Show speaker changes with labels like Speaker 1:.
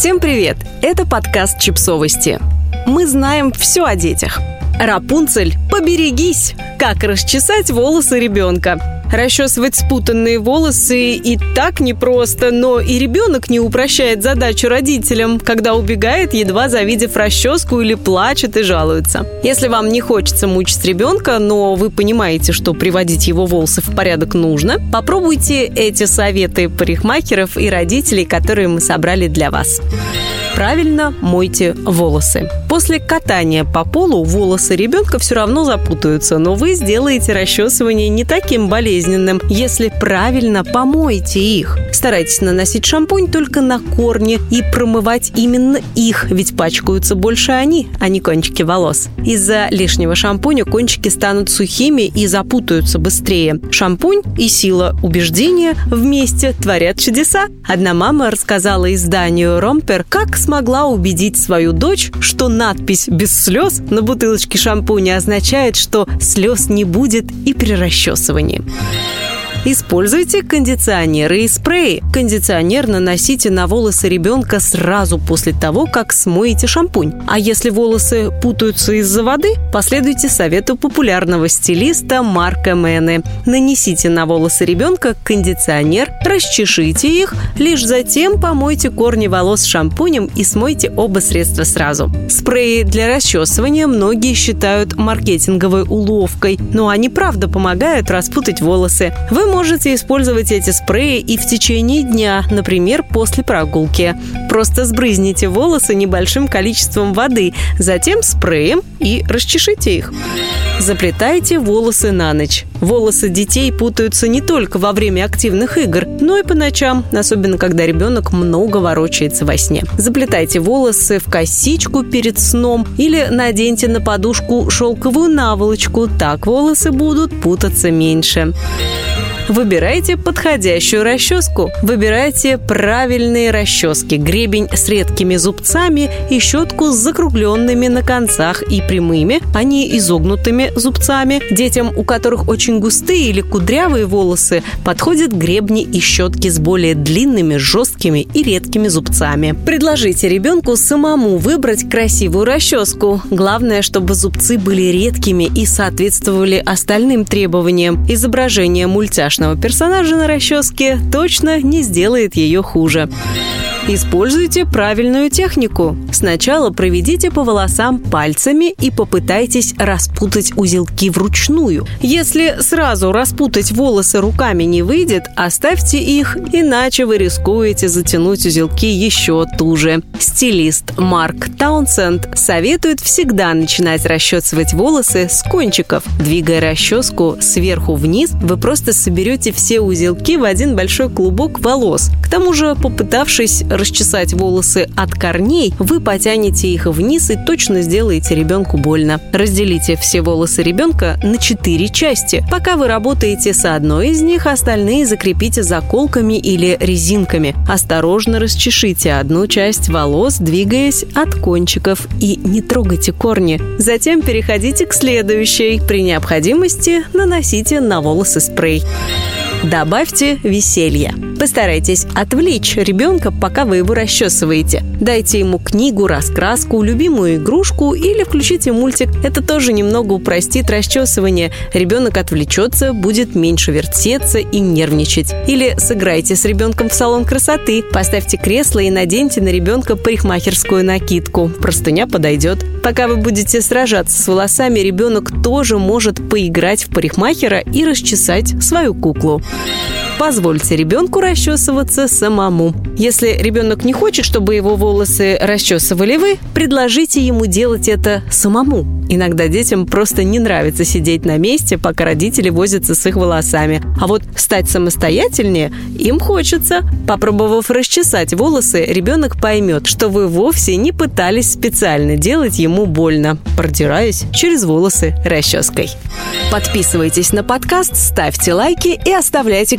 Speaker 1: Всем привет! Это подкаст «Чипсовости». Мы знаем все о детях. Рапунцель, поберегись! Как расчесать волосы ребенка? Расчесывать спутанные волосы и так непросто, но и ребенок не упрощает задачу родителям, когда убегает, едва завидев расческу или плачет и жалуется. Если вам не хочется мучить ребенка, но вы понимаете, что приводить его волосы в порядок нужно, попробуйте эти советы парикмахеров и родителей, которые мы собрали для вас. Правильно мойте волосы. После катания по полу волосы ребенка все равно запутаются, но вы сделаете расчесывание не таким болезненным, если правильно помоете их. Старайтесь наносить шампунь только на корни и промывать именно их, ведь пачкаются больше они, а не кончики волос. Из-за лишнего шампуня кончики станут сухими и запутаются быстрее. Шампунь и сила убеждения вместе творят чудеса. Одна мама рассказала изданию «Ромпер», как смогла убедить свою дочь, что надпись «без слез» на бутылочке шампуня означает, что слез не будет и при расчесывании. Используйте кондиционеры и спреи. Кондиционер наносите на волосы ребенка сразу после того, как смоете шампунь. А если волосы путаются из-за воды, последуйте совету популярного стилиста Марка Мэны. Нанесите на волосы ребенка кондиционер, расчешите их, лишь затем помойте корни волос шампунем и смойте оба средства сразу. Спреи для расчесывания многие считают маркетинговой уловкой, но они правда помогают распутать волосы. Вы можете использовать эти спреи и в течение дня, например, после прогулки. Просто сбрызните волосы небольшим количеством воды, затем спреем и расчешите их. Заплетайте волосы на ночь. Волосы детей путаются не только во время активных игр, но и по ночам, особенно когда ребенок много ворочается во сне. Заплетайте волосы в косичку перед сном или наденьте на подушку шелковую наволочку, так волосы будут путаться меньше. Выбирайте подходящую расческу. Выбирайте правильные расчески, гребень с редкими зубцами и щетку с закругленными на концах и прямыми, а не изогнутыми зубцами. Детям, у которых очень густые или кудрявые волосы, подходят гребни и щетки с более длинными, жесткими и редкими зубцами. Предложите ребенку самому выбрать красивую расческу. Главное, чтобы зубцы были редкими и соответствовали остальным требованиям. Изображение мультяшного страшного персонажа на расческе точно не сделает ее хуже. Используйте правильную технику. Сначала проведите по волосам пальцами и попытайтесь распутать узелки вручную. Если сразу распутать волосы руками не выйдет, оставьте их, иначе вы рискуете затянуть узелки еще туже. Стилист Марк Таунсенд советует всегда начинать расчесывать волосы с кончиков. Двигая расческу сверху вниз, вы просто соберете все узелки в один большой клубок волос. К тому же, попытавшись расчесать волосы от корней, вы потянете их вниз и точно сделаете ребенку больно. Разделите все волосы ребенка на четыре части. Пока вы работаете с одной из них, остальные закрепите заколками или резинками. Осторожно расчешите одну часть волос, двигаясь от кончиков и не трогайте корни. Затем переходите к следующей. При необходимости наносите на волосы спрей. Добавьте веселье. Постарайтесь отвлечь ребенка, пока вы его расчесываете. Дайте ему книгу, раскраску, любимую игрушку или включите мультик. Это тоже немного упростит расчесывание. Ребенок отвлечется, будет меньше вертеться и нервничать. Или сыграйте с ребенком в салон красоты. Поставьте кресло и наденьте на ребенка парикмахерскую накидку. Простыня подойдет. Пока вы будете сражаться с волосами, ребенок тоже может поиграть в парикмахера и расчесать свою куклу. Позвольте ребенку расчесываться самому. Если ребенок не хочет, чтобы его волосы расчесывали вы, предложите ему делать это самому. Иногда детям просто не нравится сидеть на месте, пока родители возятся с их волосами. А вот стать самостоятельнее им хочется. Попробовав расчесать волосы, ребенок поймет, что вы вовсе не пытались специально делать ему больно, продираясь через волосы расческой. Подписывайтесь на подкаст, ставьте лайки и оставляйте